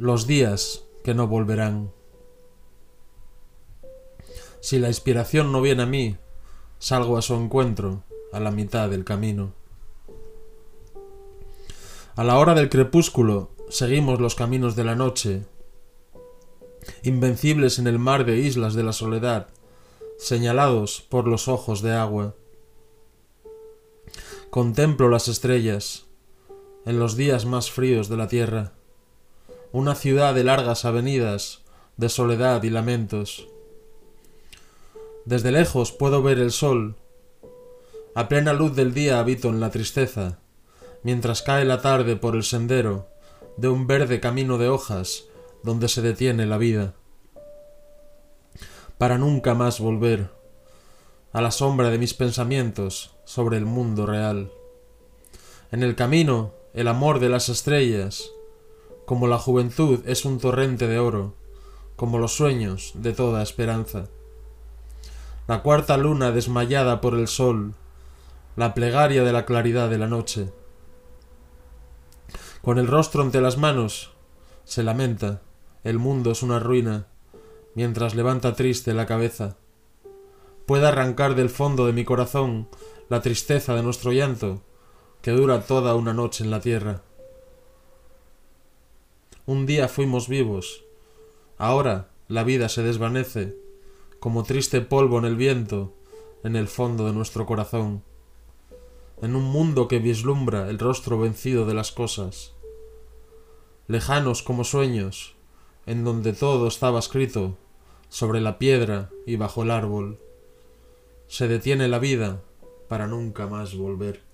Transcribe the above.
los días que no volverán. Si la inspiración no viene a mí, salgo a su encuentro a la mitad del camino. A la hora del crepúsculo seguimos los caminos de la noche, invencibles en el mar de islas de la soledad, señalados por los ojos de agua. Contemplo las estrellas en los días más fríos de la tierra, una ciudad de largas avenidas, de soledad y lamentos. Desde lejos puedo ver el sol. A plena luz del día habito en la tristeza, mientras cae la tarde por el sendero de un verde camino de hojas donde se detiene la vida. Para nunca más volver a la sombra de mis pensamientos sobre el mundo real. En el camino, el amor de las estrellas, como la juventud es un torrente de oro, como los sueños de toda esperanza. La cuarta luna desmayada por el sol, la plegaria de la claridad de la noche. Con el rostro entre las manos, se lamenta, el mundo es una ruina, mientras levanta triste la cabeza pueda arrancar del fondo de mi corazón la tristeza de nuestro llanto, que dura toda una noche en la tierra. Un día fuimos vivos, ahora la vida se desvanece, como triste polvo en el viento, en el fondo de nuestro corazón, en un mundo que vislumbra el rostro vencido de las cosas, lejanos como sueños, en donde todo estaba escrito sobre la piedra y bajo el árbol. Se detiene la vida para nunca más volver.